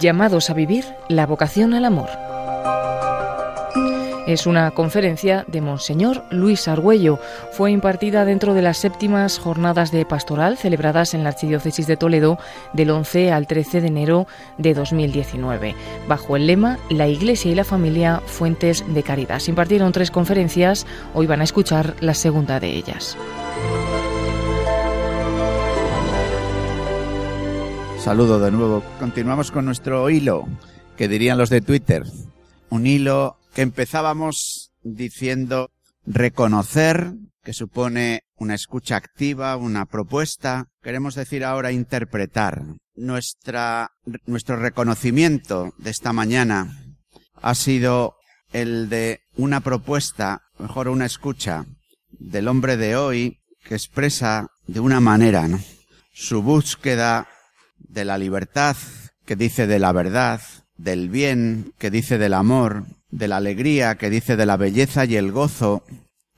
Llamados a vivir la vocación al amor. Es una conferencia de Monseñor Luis Argüello. Fue impartida dentro de las séptimas jornadas de pastoral celebradas en la Archidiócesis de Toledo del 11 al 13 de enero de 2019, bajo el lema La Iglesia y la Familia, Fuentes de Caridad. Se impartieron tres conferencias, hoy van a escuchar la segunda de ellas. Saludo de nuevo. Continuamos con nuestro hilo, que dirían los de Twitter. Un hilo que empezábamos diciendo reconocer, que supone una escucha activa, una propuesta. Queremos decir ahora interpretar. Nuestra, nuestro reconocimiento de esta mañana ha sido el de una propuesta, mejor una escucha, del hombre de hoy que expresa de una manera su búsqueda de la libertad, que dice de la verdad, del bien, que dice del amor, de la alegría, que dice de la belleza y el gozo,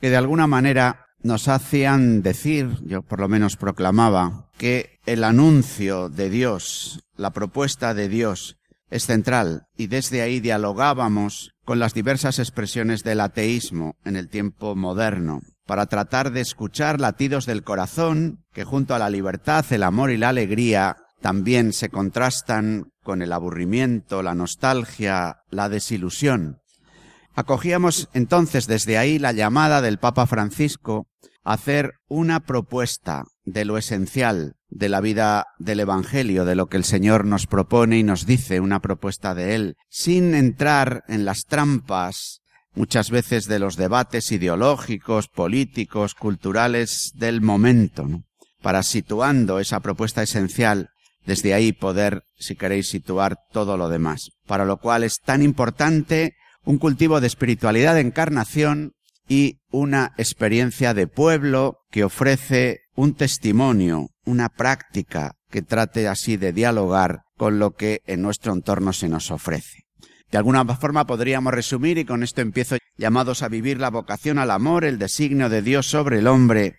que de alguna manera nos hacían decir, yo por lo menos proclamaba, que el anuncio de Dios, la propuesta de Dios, es central. Y desde ahí dialogábamos con las diversas expresiones del ateísmo en el tiempo moderno para tratar de escuchar latidos del corazón que junto a la libertad, el amor y la alegría también se contrastan con el aburrimiento, la nostalgia, la desilusión. Acogíamos entonces desde ahí la llamada del Papa Francisco a hacer una propuesta de lo esencial de la vida del Evangelio, de lo que el Señor nos propone y nos dice, una propuesta de Él, sin entrar en las trampas muchas veces de los debates ideológicos, políticos, culturales del momento, para situando esa propuesta esencial desde ahí poder, si queréis, situar todo lo demás. Para lo cual es tan importante un cultivo de espiritualidad de encarnación y una experiencia de pueblo que ofrece un testimonio, una práctica que trate así de dialogar con lo que en nuestro entorno se nos ofrece. De alguna forma podríamos resumir, y con esto empiezo, llamados a vivir la vocación al amor, el designio de Dios sobre el hombre,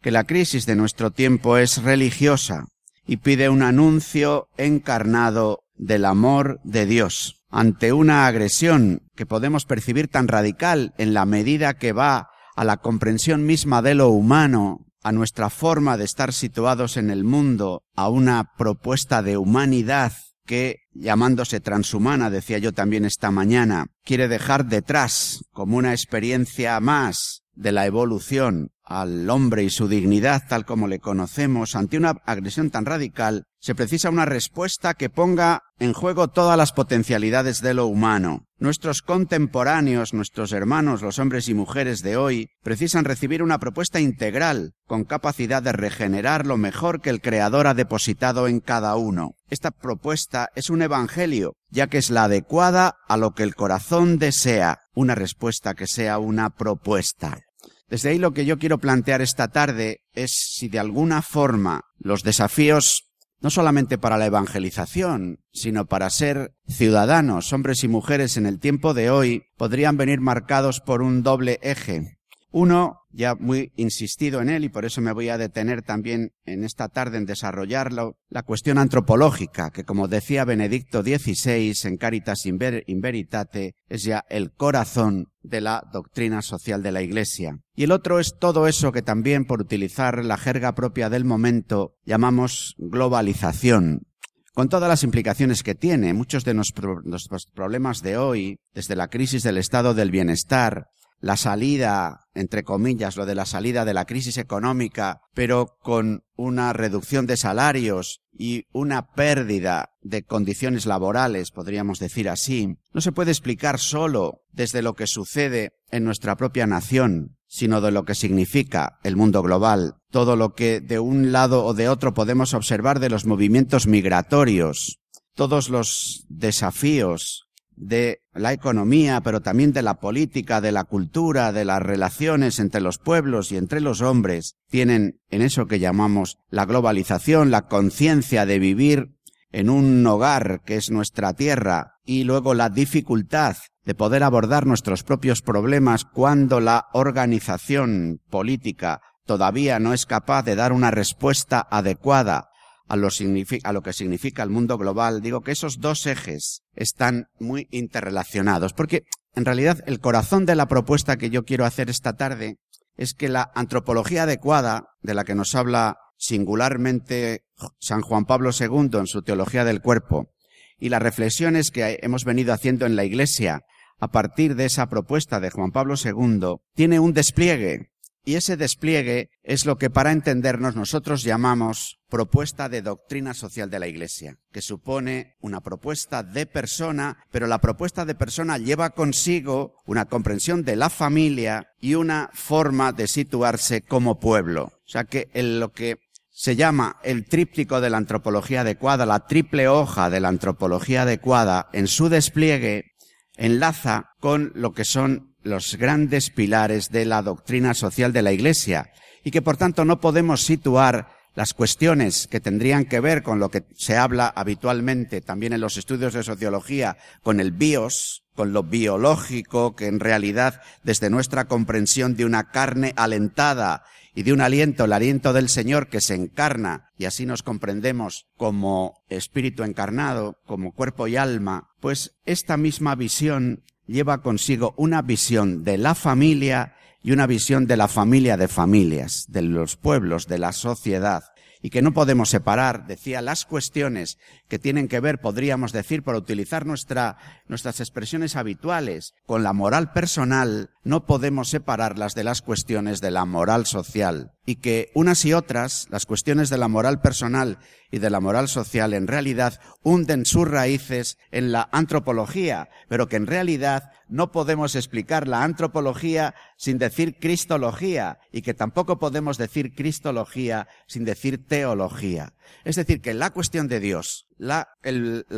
que la crisis de nuestro tiempo es religiosa y pide un anuncio encarnado del amor de Dios ante una agresión que podemos percibir tan radical en la medida que va a la comprensión misma de lo humano, a nuestra forma de estar situados en el mundo, a una propuesta de humanidad que, llamándose transhumana, decía yo también esta mañana, quiere dejar detrás, como una experiencia más de la evolución, al hombre y su dignidad tal como le conocemos, ante una agresión tan radical, se precisa una respuesta que ponga en juego todas las potencialidades de lo humano. Nuestros contemporáneos, nuestros hermanos, los hombres y mujeres de hoy, precisan recibir una propuesta integral, con capacidad de regenerar lo mejor que el Creador ha depositado en cada uno. Esta propuesta es un evangelio, ya que es la adecuada a lo que el corazón desea, una respuesta que sea una propuesta. Desde ahí lo que yo quiero plantear esta tarde es si de alguna forma los desafíos no solamente para la evangelización, sino para ser ciudadanos, hombres y mujeres en el tiempo de hoy, podrían venir marcados por un doble eje. Uno, ya muy insistido en él, y por eso me voy a detener también en esta tarde en desarrollarlo, la cuestión antropológica, que como decía Benedicto XVI en Caritas in Veritate, es ya el corazón de la doctrina social de la Iglesia. Y el otro es todo eso que también, por utilizar la jerga propia del momento, llamamos globalización, con todas las implicaciones que tiene. Muchos de nuestros problemas de hoy, desde la crisis del estado del bienestar, la salida, entre comillas, lo de la salida de la crisis económica, pero con una reducción de salarios y una pérdida de condiciones laborales, podríamos decir así, no se puede explicar solo desde lo que sucede en nuestra propia nación, sino de lo que significa el mundo global, todo lo que de un lado o de otro podemos observar de los movimientos migratorios, todos los desafíos de la economía, pero también de la política, de la cultura, de las relaciones entre los pueblos y entre los hombres, tienen en eso que llamamos la globalización, la conciencia de vivir en un hogar que es nuestra tierra y luego la dificultad de poder abordar nuestros propios problemas cuando la organización política todavía no es capaz de dar una respuesta adecuada a lo, a lo que significa el mundo global, digo que esos dos ejes están muy interrelacionados, porque en realidad el corazón de la propuesta que yo quiero hacer esta tarde es que la antropología adecuada, de la que nos habla singularmente San Juan Pablo II en su Teología del Cuerpo, y las reflexiones que hemos venido haciendo en la Iglesia a partir de esa propuesta de Juan Pablo II, tiene un despliegue y ese despliegue es lo que para entendernos nosotros llamamos propuesta de doctrina social de la Iglesia, que supone una propuesta de persona, pero la propuesta de persona lleva consigo una comprensión de la familia y una forma de situarse como pueblo. O sea que en lo que se llama el tríptico de la antropología adecuada, la triple hoja de la antropología adecuada, en su despliegue enlaza con lo que son los grandes pilares de la doctrina social de la Iglesia y que por tanto no podemos situar las cuestiones que tendrían que ver con lo que se habla habitualmente también en los estudios de sociología, con el bios, con lo biológico, que en realidad desde nuestra comprensión de una carne alentada y de un aliento, el aliento del Señor que se encarna, y así nos comprendemos como espíritu encarnado, como cuerpo y alma, pues esta misma visión lleva consigo una visión de la familia y una visión de la familia de familias, de los pueblos, de la sociedad, y que no podemos separar, decía, las cuestiones que tienen que ver, podríamos decir, por utilizar nuestra, nuestras expresiones habituales, con la moral personal, no podemos separarlas de las cuestiones de la moral social. Y que unas y otras, las cuestiones de la moral personal y de la moral social, en realidad hunden sus raíces en la antropología, pero que en realidad no podemos explicar la antropología sin decir cristología y que tampoco podemos decir cristología sin decir teología. Es decir, que la cuestión de Dios, la,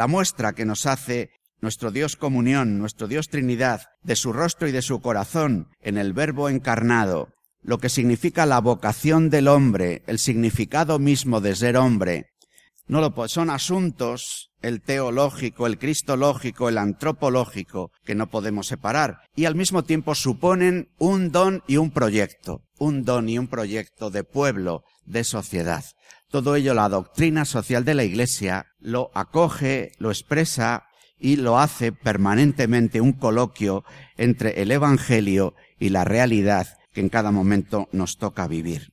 muestra que nos hace nuestro Dios comunión, nuestro Dios Trinidad, de su rostro y de su corazón en el Verbo encarnado, lo que significa la vocación del hombre, el significado mismo de ser hombre, no lo son asuntos el teológico, el cristológico, el antropológico que no podemos separar y al mismo tiempo suponen un don y un proyecto, un don y un proyecto de pueblo, de sociedad. Todo ello la doctrina social de la Iglesia lo acoge, lo expresa y lo hace permanentemente un coloquio entre el Evangelio y la realidad que en cada momento nos toca vivir.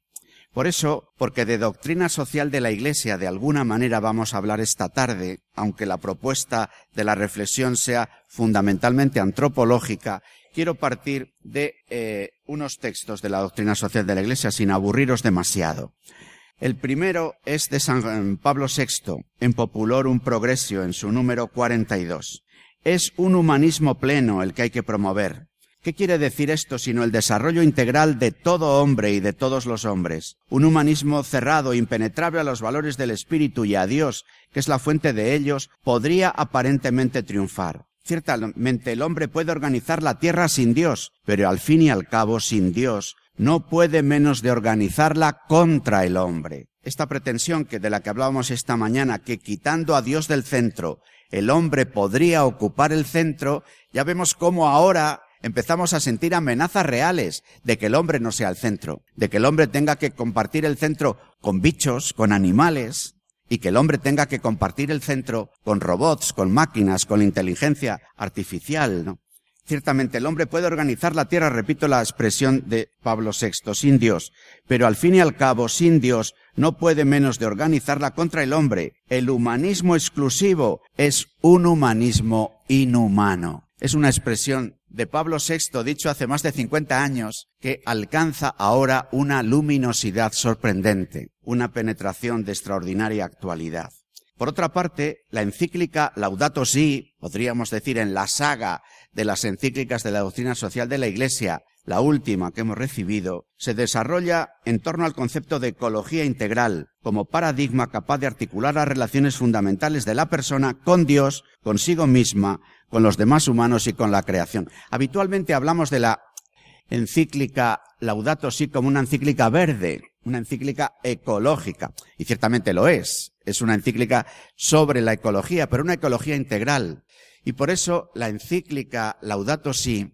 Por eso, porque de doctrina social de la Iglesia de alguna manera vamos a hablar esta tarde, aunque la propuesta de la reflexión sea fundamentalmente antropológica, quiero partir de eh, unos textos de la doctrina social de la Iglesia sin aburriros demasiado. El primero es de San Pablo VI, en Populorum Progressio, en su número 42. Es un humanismo pleno el que hay que promover. ¿Qué quiere decir esto sino el desarrollo integral de todo hombre y de todos los hombres? Un humanismo cerrado, impenetrable a los valores del espíritu y a Dios, que es la fuente de ellos, podría aparentemente triunfar. Ciertamente el hombre puede organizar la tierra sin Dios, pero al fin y al cabo sin Dios no puede menos de organizarla contra el hombre. Esta pretensión que de la que hablábamos esta mañana, que quitando a Dios del centro, el hombre podría ocupar el centro, ya vemos cómo ahora empezamos a sentir amenazas reales de que el hombre no sea el centro, de que el hombre tenga que compartir el centro con bichos, con animales, y que el hombre tenga que compartir el centro con robots, con máquinas, con inteligencia artificial, ¿no? Ciertamente el hombre puede organizar la tierra, repito la expresión de Pablo VI, sin Dios, pero al fin y al cabo, sin Dios, no puede menos de organizarla contra el hombre. El humanismo exclusivo es un humanismo inhumano. Es una expresión de Pablo VI, dicho hace más de 50 años, que alcanza ahora una luminosidad sorprendente, una penetración de extraordinaria actualidad. Por otra parte, la encíclica Laudato Si, podríamos decir en la saga de las encíclicas de la doctrina social de la Iglesia, la última que hemos recibido, se desarrolla en torno al concepto de ecología integral como paradigma capaz de articular las relaciones fundamentales de la persona con Dios, consigo misma, con los demás humanos y con la creación. Habitualmente hablamos de la encíclica Laudato Si como una encíclica verde, una encíclica ecológica, y ciertamente lo es. Es una encíclica sobre la ecología, pero una ecología integral. Y por eso la encíclica Laudato Si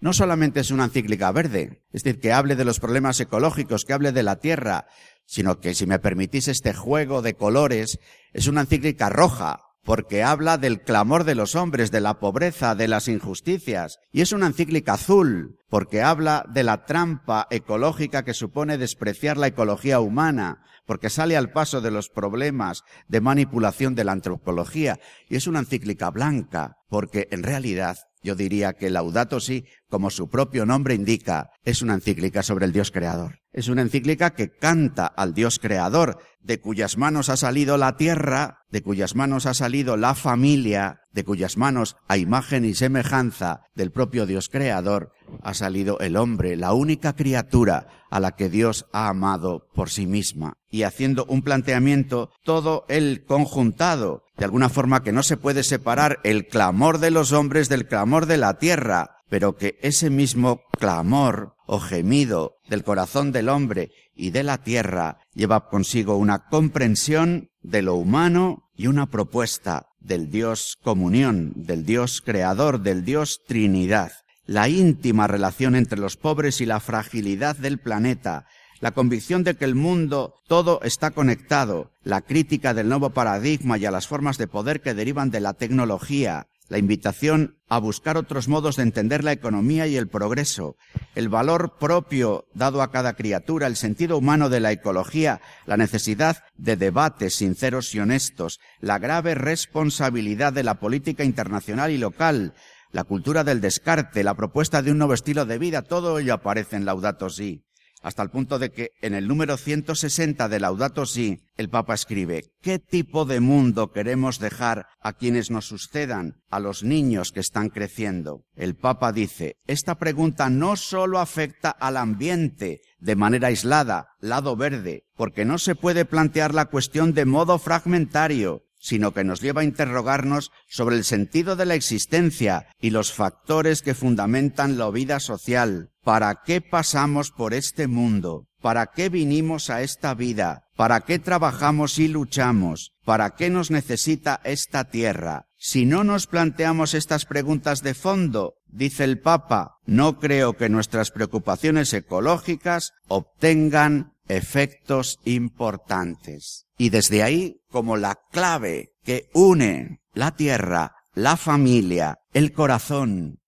no solamente es una encíclica verde, es decir, que hable de los problemas ecológicos, que hable de la tierra, sino que si me permitís este juego de colores, es una encíclica roja, porque habla del clamor de los hombres, de la pobreza, de las injusticias, y es una encíclica azul, porque habla de la trampa ecológica que supone despreciar la ecología humana, porque sale al paso de los problemas de manipulación de la antropología, y es una encíclica blanca, porque en realidad yo diría que Laudato Si, como su propio nombre indica, es una encíclica sobre el Dios creador. Es una encíclica que canta al Dios creador, de cuyas manos ha salido la tierra, de cuyas manos ha salido la familia, de cuyas manos, a imagen y semejanza del propio Dios creador, ha salido el hombre, la única criatura a la que Dios ha amado por sí misma. Y haciendo un planteamiento todo el conjuntado, de alguna forma que no se puede separar el clamor de los hombres del clamor de la tierra, pero que ese mismo clamor o gemido del corazón del hombre y de la tierra lleva consigo una comprensión de lo humano y una propuesta del Dios comunión, del Dios creador, del Dios Trinidad, la íntima relación entre los pobres y la fragilidad del planeta, la convicción de que el mundo todo está conectado, la crítica del nuevo paradigma y a las formas de poder que derivan de la tecnología, la invitación a buscar otros modos de entender la economía y el progreso, el valor propio dado a cada criatura, el sentido humano de la ecología, la necesidad de debates sinceros y honestos, la grave responsabilidad de la política internacional y local, la cultura del descarte, la propuesta de un nuevo estilo de vida, todo ello aparece en Laudato Si hasta el punto de que en el número 160 de Laudato Si, el Papa escribe, ¿qué tipo de mundo queremos dejar a quienes nos sucedan, a los niños que están creciendo? El Papa dice, esta pregunta no solo afecta al ambiente de manera aislada, lado verde, porque no se puede plantear la cuestión de modo fragmentario, sino que nos lleva a interrogarnos sobre el sentido de la existencia y los factores que fundamentan la vida social. ¿Para qué pasamos por este mundo? ¿Para qué vinimos a esta vida? ¿Para qué trabajamos y luchamos? ¿Para qué nos necesita esta tierra? Si no nos planteamos estas preguntas de fondo, dice el Papa, no creo que nuestras preocupaciones ecológicas obtengan efectos importantes. Y desde ahí, como la clave que une la tierra, la familia, el corazón.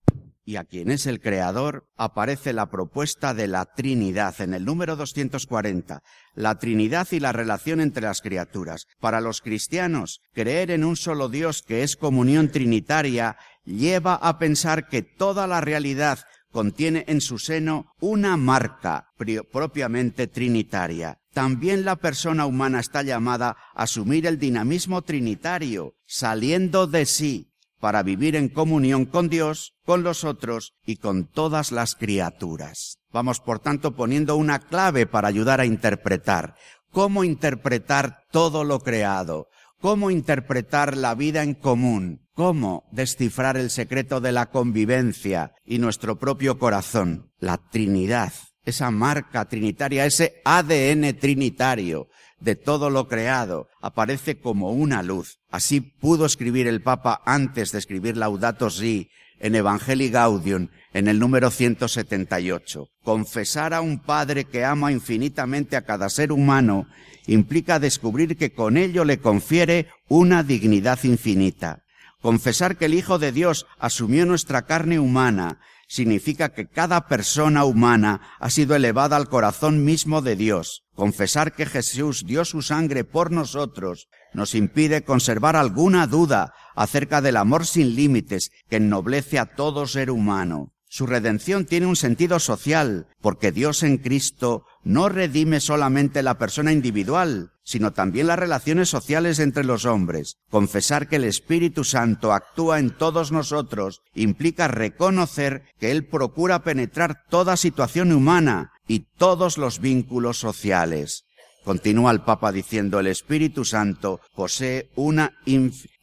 Y a quien es el creador, aparece la propuesta de la Trinidad en el número 240, la Trinidad y la relación entre las criaturas. Para los cristianos, creer en un solo Dios que es comunión trinitaria lleva a pensar que toda la realidad contiene en su seno una marca propiamente trinitaria. También la persona humana está llamada a asumir el dinamismo trinitario, saliendo de sí, para vivir en comunión con Dios, con los otros y con todas las criaturas. Vamos, por tanto, poniendo una clave para ayudar a interpretar. ¿Cómo interpretar todo lo creado? ¿Cómo interpretar la vida en común? cómo descifrar el secreto de la convivencia y nuestro propio corazón, la Trinidad, esa marca trinitaria, ese ADN trinitario de todo lo creado, aparece como una luz. Así pudo escribir el Papa antes de escribir Laudato Si en Evangelii Gaudium, en el número 178. Confesar a un Padre que ama infinitamente a cada ser humano implica descubrir que con ello le confiere una dignidad infinita. Confesar que el Hijo de Dios asumió nuestra carne humana significa que cada persona humana ha sido elevada al corazón mismo de Dios. Confesar que Jesús dio su sangre por nosotros nos impide conservar alguna duda acerca del amor sin límites que ennoblece a todo ser humano. Su redención tiene un sentido social, porque Dios en Cristo no redime solamente la persona individual, sino también las relaciones sociales entre los hombres. Confesar que el Espíritu Santo actúa en todos nosotros implica reconocer que Él procura penetrar toda situación humana y todos los vínculos sociales. Continúa el Papa diciendo, el Espíritu Santo posee una,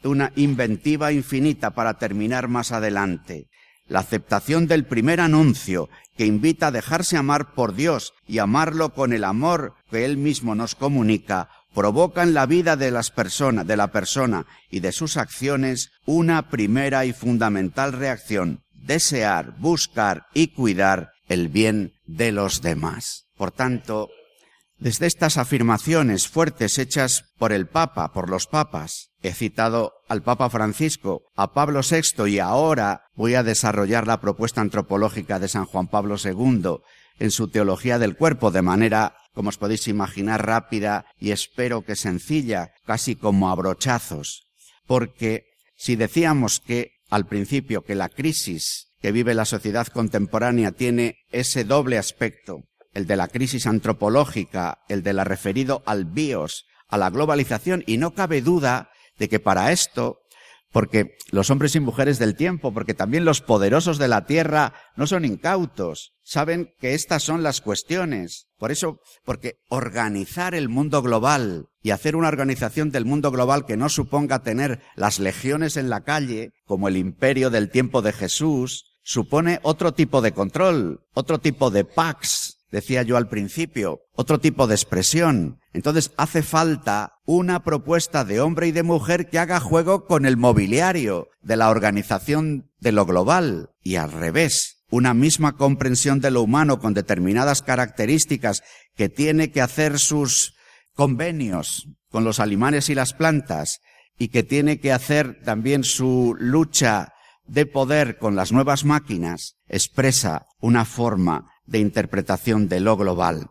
una inventiva infinita para terminar más adelante la aceptación del primer anuncio que invita a dejarse amar por Dios y amarlo con el amor que Él mismo nos comunica, provoca en la vida de las personas, de la persona y de sus acciones una primera y fundamental reacción, desear, buscar y cuidar el bien de los demás. Por tanto, Desde estas afirmaciones fuertes hechas por el Papa, por los papas, he citado al Papa Francisco, a Pablo VI y ahora voy a desarrollar la propuesta antropológica de San Juan Pablo II en su teología del cuerpo de manera, como os podéis imaginar, rápida y espero que sencilla, casi como a brochazos. Porque si decíamos que al principio que la crisis que vive la sociedad contemporánea tiene ese doble aspecto, el de la crisis antropológica, el de la referido al bios, a la globalización, y no cabe duda de que para esto porque los hombres y mujeres del tiempo, porque también los poderosos de la tierra no son incautos, saben que estas son las cuestiones. Por eso, porque organizar el mundo global y hacer una organización del mundo global que no suponga tener las legiones en la calle, como el imperio del tiempo de Jesús, supone otro tipo de control, otro tipo de pax, decía yo al principio, otro tipo de expresión. Entonces hace falta una propuesta de hombre y de mujer que haga juego con el mobiliario de la organización de lo global y al revés. Una misma comprensión de lo humano con determinadas características que tiene que hacer sus convenios con los animales y las plantas y que tiene que hacer también su lucha de poder con las nuevas máquinas expresa una forma de interpretación de lo global.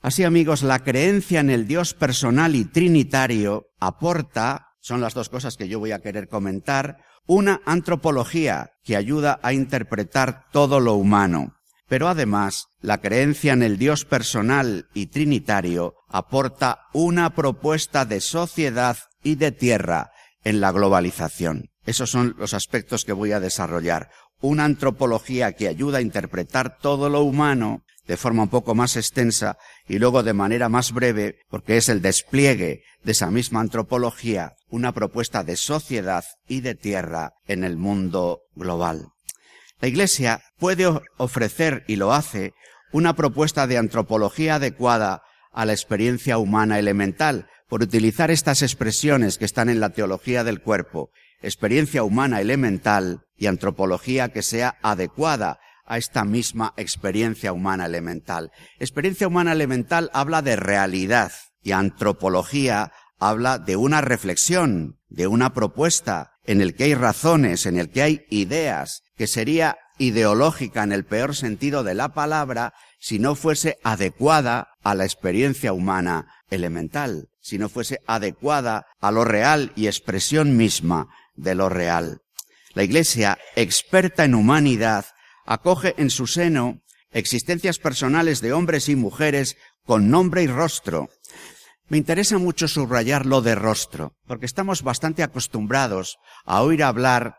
Así amigos, la creencia en el Dios personal y trinitario aporta, son las dos cosas que yo voy a querer comentar, una antropología que ayuda a interpretar todo lo humano. Pero además, la creencia en el Dios personal y trinitario aporta una propuesta de sociedad y de tierra en la globalización. Esos son los aspectos que voy a desarrollar una antropología que ayuda a interpretar todo lo humano de forma un poco más extensa y luego de manera más breve, porque es el despliegue de esa misma antropología, una propuesta de sociedad y de tierra en el mundo global. La Iglesia puede ofrecer, y lo hace, una propuesta de antropología adecuada a la experiencia humana elemental, por utilizar estas expresiones que están en la teología del cuerpo, experiencia humana elemental y antropología que sea adecuada a esta misma experiencia humana elemental. Experiencia humana elemental habla de realidad y antropología habla de una reflexión, de una propuesta en el que hay razones, en el que hay ideas, que sería ideológica en el peor sentido de la palabra si no fuese adecuada a la experiencia humana elemental, si no fuese adecuada a lo real y expresión misma de lo real. La Iglesia, experta en humanidad, acoge en su seno existencias personales de hombres y mujeres con nombre y rostro. Me interesa mucho subrayar lo de rostro, porque estamos bastante acostumbrados a oír hablar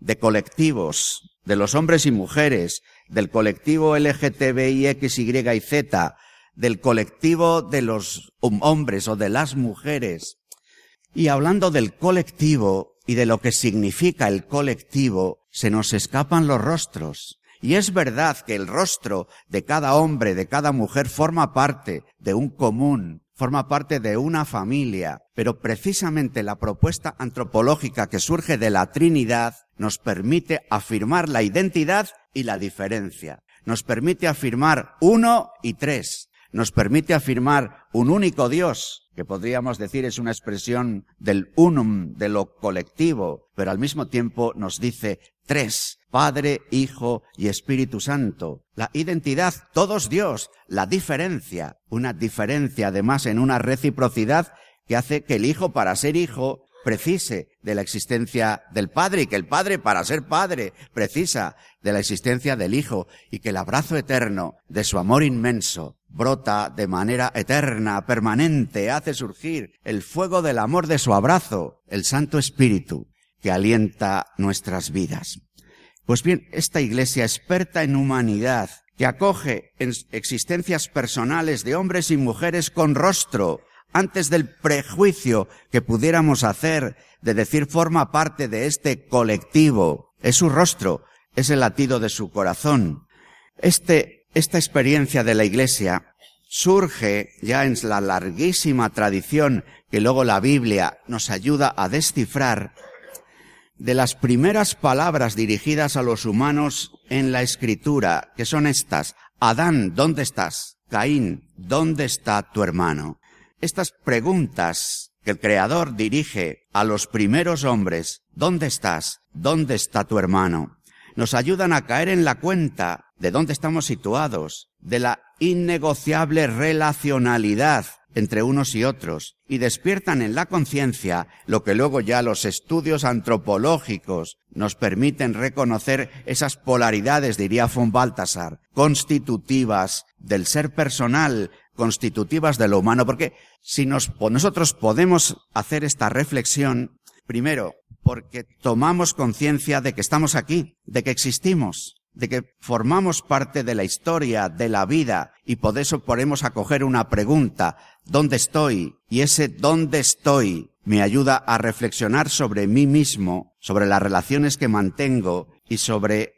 de colectivos, de los hombres y mujeres, del colectivo LGTBI, X, Y y Z, del colectivo de los hombres o de las mujeres. Y hablando del colectivo, y de lo que significa el colectivo, se nos escapan los rostros. Y es verdad que el rostro de cada hombre, de cada mujer, forma parte de un común, forma parte de una familia, pero precisamente la propuesta antropológica que surge de la Trinidad nos permite afirmar la identidad y la diferencia. Nos permite afirmar uno y tres. Nos permite afirmar un único Dios, que podríamos decir es una expresión del unum, de lo colectivo, pero al mismo tiempo nos dice tres, Padre, Hijo y Espíritu Santo. La identidad, todos Dios, la diferencia, una diferencia además en una reciprocidad que hace que el Hijo para ser Hijo precise de la existencia del Padre y que el Padre para ser Padre precisa de la existencia del Hijo y que el abrazo eterno de su amor inmenso brota de manera eterna, permanente, hace surgir el fuego del amor de su abrazo, el Santo Espíritu, que alienta nuestras vidas. Pues bien, esta iglesia experta en humanidad, que acoge en existencias personales de hombres y mujeres con rostro, antes del prejuicio que pudiéramos hacer de decir forma parte de este colectivo, es su rostro, es el latido de su corazón. Este esta experiencia de la Iglesia surge ya en la larguísima tradición que luego la Biblia nos ayuda a descifrar de las primeras palabras dirigidas a los humanos en la escritura, que son estas. Adán, ¿dónde estás? Caín, ¿dónde está tu hermano? Estas preguntas que el Creador dirige a los primeros hombres, ¿dónde estás? ¿Dónde está tu hermano? Nos ayudan a caer en la cuenta de dónde estamos situados, de la innegociable relacionalidad entre unos y otros, y despiertan en la conciencia lo que luego ya los estudios antropológicos nos permiten reconocer esas polaridades, diría von Baltasar, constitutivas del ser personal, constitutivas de lo humano, porque si nosotros podemos hacer esta reflexión, primero, porque tomamos conciencia de que estamos aquí, de que existimos, de que formamos parte de la historia, de la vida, y por eso podemos acoger una pregunta, ¿dónde estoy? Y ese ¿dónde estoy? me ayuda a reflexionar sobre mí mismo, sobre las relaciones que mantengo y sobre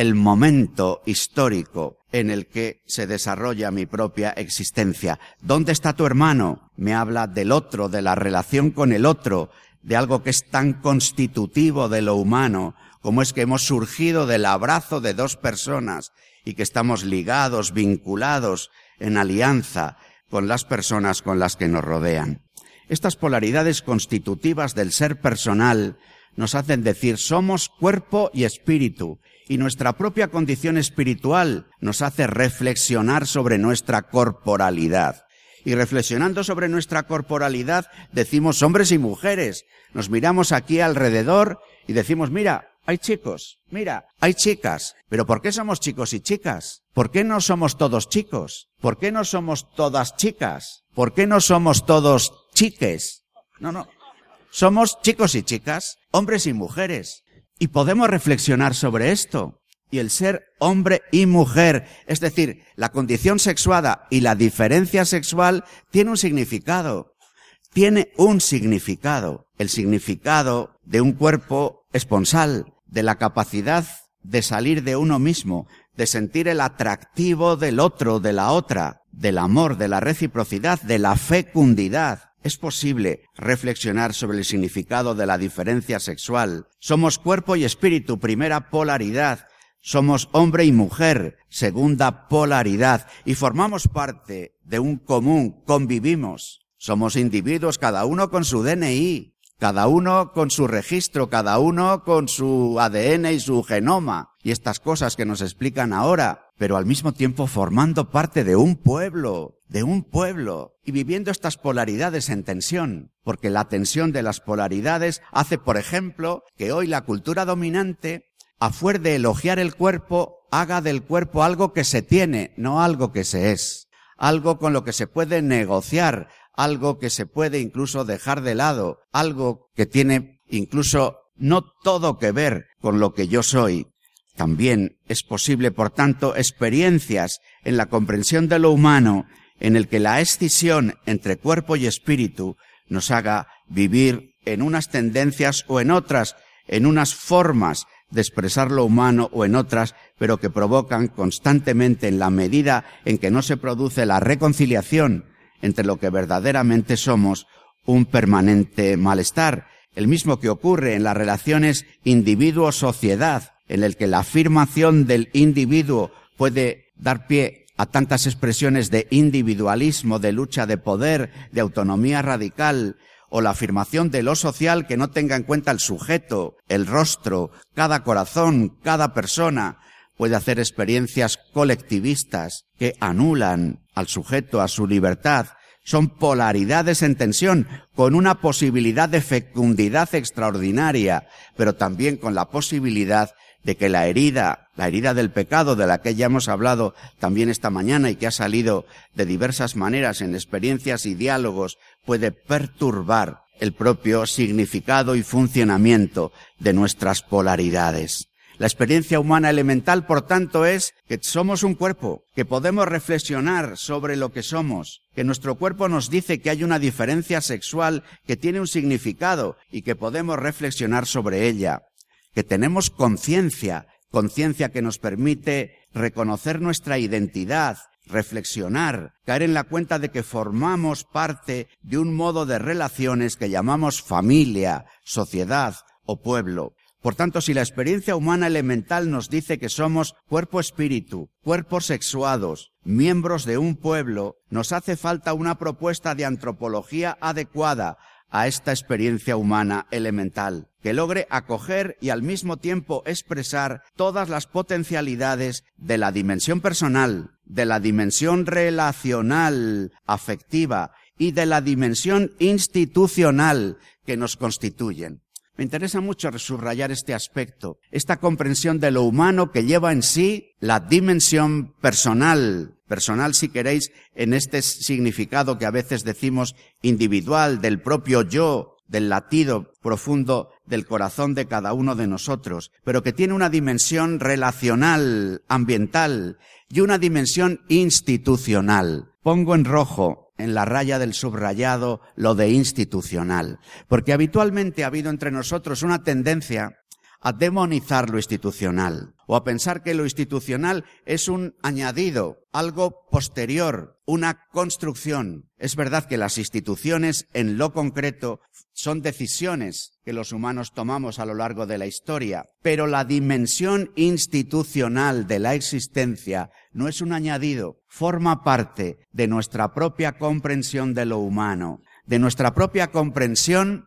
el momento histórico en el que se desarrolla mi propia existencia. ¿Dónde está tu hermano? Me habla del otro, de la relación con el otro, de algo que es tan constitutivo de lo humano, como es que hemos surgido del abrazo de dos personas y que estamos ligados, vinculados en alianza con las personas con las que nos rodean. Estas polaridades constitutivas del ser personal nos hacen decir somos cuerpo y espíritu y nuestra propia condición espiritual nos hace reflexionar sobre nuestra corporalidad. Y reflexionando sobre nuestra corporalidad decimos hombres y mujeres. Nos miramos aquí alrededor y decimos, mira, hay chicos, mira, hay chicas. Pero ¿por qué somos chicos y chicas? ¿Por qué no somos todos chicos? ¿Por qué no somos todas chicas? ¿Por qué no somos todos chiques? No, no. Somos chicos y chicas, hombres y mujeres. Y podemos reflexionar sobre esto. Y el ser hombre y mujer, es decir, la condición sexuada y la diferencia sexual tiene un significado. Tiene un significado. El significado de un cuerpo esponsal, de la capacidad de salir de uno mismo, de sentir el atractivo del otro, de la otra, del amor, de la reciprocidad, de la fecundidad. Es posible reflexionar sobre el significado de la diferencia sexual. Somos cuerpo y espíritu, primera polaridad. Somos hombre y mujer, segunda polaridad. Y formamos parte de un común, convivimos. Somos individuos, cada uno con su DNI, cada uno con su registro, cada uno con su ADN y su genoma, y estas cosas que nos explican ahora, pero al mismo tiempo formando parte de un pueblo, de un pueblo, y viviendo estas polaridades en tensión, porque la tensión de las polaridades hace, por ejemplo, que hoy la cultura dominante, a fuer de elogiar el cuerpo, haga del cuerpo algo que se tiene, no algo que se es, algo con lo que se puede negociar, algo que se puede incluso dejar de lado, algo que tiene incluso no todo que ver con lo que yo soy. También es posible, por tanto, experiencias en la comprensión de lo humano en el que la escisión entre cuerpo y espíritu nos haga vivir en unas tendencias o en otras, en unas formas de expresar lo humano o en otras, pero que provocan constantemente en la medida en que no se produce la reconciliación entre lo que verdaderamente somos un permanente malestar, el mismo que ocurre en las relaciones individuo-sociedad, en el que la afirmación del individuo puede dar pie a tantas expresiones de individualismo, de lucha de poder, de autonomía radical, o la afirmación de lo social que no tenga en cuenta el sujeto, el rostro, cada corazón, cada persona, puede hacer experiencias colectivistas que anulan al sujeto, a su libertad. Son polaridades en tensión, con una posibilidad de fecundidad extraordinaria, pero también con la posibilidad de que la herida, la herida del pecado de la que ya hemos hablado también esta mañana y que ha salido de diversas maneras en experiencias y diálogos, puede perturbar el propio significado y funcionamiento de nuestras polaridades. La experiencia humana elemental, por tanto, es que somos un cuerpo, que podemos reflexionar sobre lo que somos, que nuestro cuerpo nos dice que hay una diferencia sexual que tiene un significado y que podemos reflexionar sobre ella, que tenemos conciencia, conciencia que nos permite reconocer nuestra identidad, reflexionar, caer en la cuenta de que formamos parte de un modo de relaciones que llamamos familia, sociedad o pueblo, Por tanto, si la experiencia humana elemental nos dice que somos cuerpo-espíritu, cuerpos sexuados, miembros de un pueblo, nos hace falta una propuesta de antropología adecuada a esta experiencia humana elemental, que logre acoger y al mismo tiempo expresar todas las potencialidades de la dimensión personal, de la dimensión relacional, afectiva y de la dimensión institucional que nos constituyen. Me interesa mucho subrayar este aspecto, esta comprensión de lo humano que lleva en sí la dimensión personal, personal si queréis, en este significado que a veces decimos individual, del propio yo, del latido profundo del corazón de cada uno de nosotros, pero que tiene una dimensión relacional, ambiental y una dimensión institucional. Pongo en rojo en la raya del subrayado lo de institucional, porque habitualmente ha habido entre nosotros una tendencia a demonizar lo institucional o a pensar que lo institucional es un añadido, algo posterior, una construcción. Es verdad que las instituciones en lo concreto son decisiones que los humanos tomamos a lo largo de la historia, pero la dimensión institucional de la existencia no es un añadido, forma parte de nuestra propia comprensión de lo humano, de nuestra propia comprensión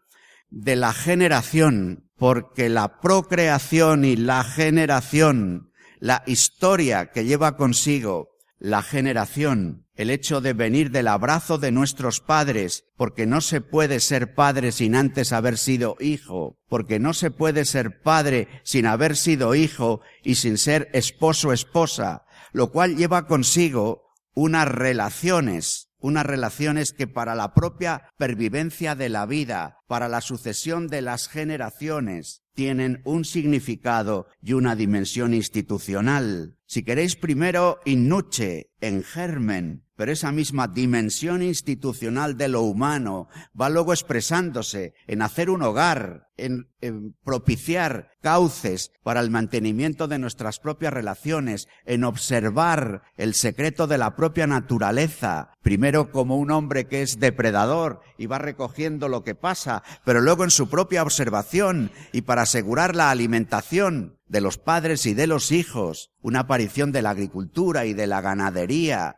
de la generación, porque la procreación y la generación, la historia que lleva consigo la generación, el hecho de venir del abrazo de nuestros padres, porque no se puede ser padre sin antes haber sido hijo, porque no se puede ser padre sin haber sido hijo y sin ser esposo esposa, lo cual lleva consigo unas relaciones unas relaciones que para la propia pervivencia de la vida, para la sucesión de las generaciones, tienen un significado y una dimensión institucional. Si queréis primero in nuce, en germen, pero esa misma dimensión institucional de lo humano va luego expresándose en hacer un hogar, en, propiciar cauces para el mantenimiento de nuestras propias relaciones, en observar el secreto de la propia naturaleza, primero como un hombre que es depredador y va recogiendo lo que pasa, pero luego en su propia observación y para asegurar la alimentación de los padres y de los hijos, una aparición de la agricultura y de la ganadería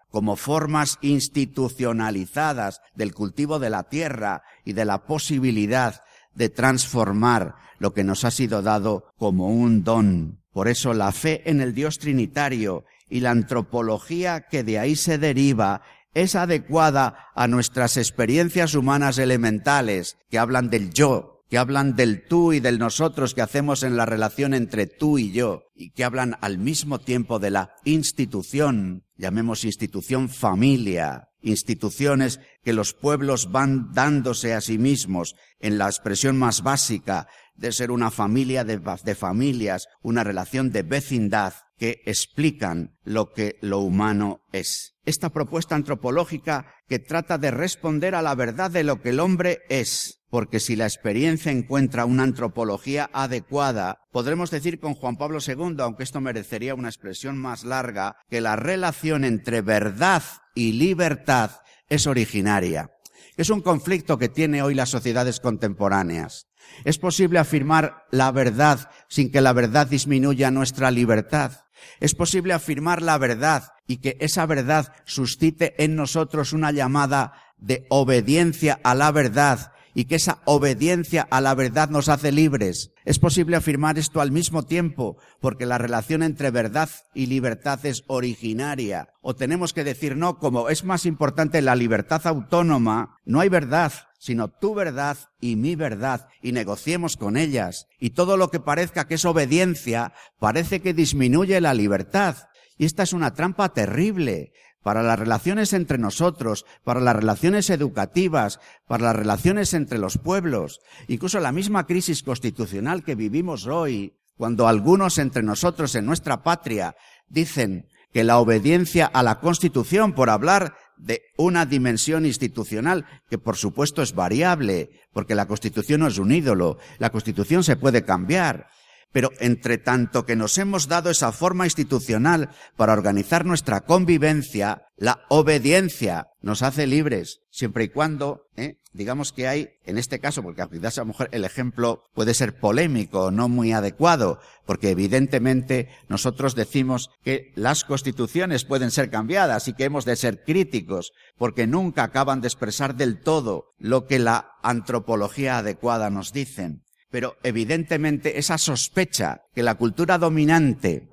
como formas institucionalizadas del cultivo de la tierra y de la posibilidad de transformar lo que nos ha sido dado como un don. Por eso la fe en el Dios Trinitario y la antropología que de ahí se deriva es adecuada a nuestras experiencias humanas elementales que hablan del yo, que hablan del tú y del nosotros que hacemos en la relación entre tú y yo, y que hablan al mismo tiempo de la institución, llamemos institución familia, instituciones que los pueblos van dándose a sí mismos en la expresión más básica de ser una familia de, familias, una relación de vecindad que explican lo que lo humano es. Esta propuesta antropológica que trata de responder a la verdad de lo que el hombre es, porque si la experiencia encuentra una antropología adecuada, podremos decir con Juan Pablo II, aunque esto merecería una expresión más larga, que la relación entre verdad y libertad es originaria. Es un conflicto que tiene hoy las sociedades contemporáneas. Es posible afirmar la verdad sin que la verdad disminuya nuestra libertad. Es posible afirmar la verdad y que esa verdad suscite en nosotros una llamada de obediencia a la verdad y que esa obediencia a la verdad nos hace libres. Es posible afirmar esto al mismo tiempo, porque la relación entre verdad y libertad es originaria. O tenemos que decir no, como es más importante la libertad autónoma, no hay verdad, sino tu verdad y mi verdad, y negociemos con ellas. Y todo lo que parezca que es obediencia, parece que disminuye la libertad. Y esta es una trampa terrible, para las relaciones entre nosotros, para las relaciones educativas, para las relaciones entre los pueblos, incluso la misma crisis constitucional que vivimos hoy, cuando algunos entre nosotros en nuestra patria dicen que la obediencia a la Constitución, por hablar de una dimensión institucional que por supuesto es variable, porque la Constitución no es un ídolo, la Constitución se puede cambiar, Pero entre tanto que nos hemos dado esa forma institucional para organizar nuestra convivencia, la obediencia nos hace libres, siempre y cuando, ¿eh? digamos que hay, en este caso, porque quizás a lo mejor el ejemplo puede ser polémico, no muy adecuado, porque evidentemente nosotros decimos que las constituciones pueden ser cambiadas y que hemos de ser críticos, porque nunca acaban de expresar del todo lo que la antropología adecuada nos dicen pero evidentemente esa sospecha que la cultura dominante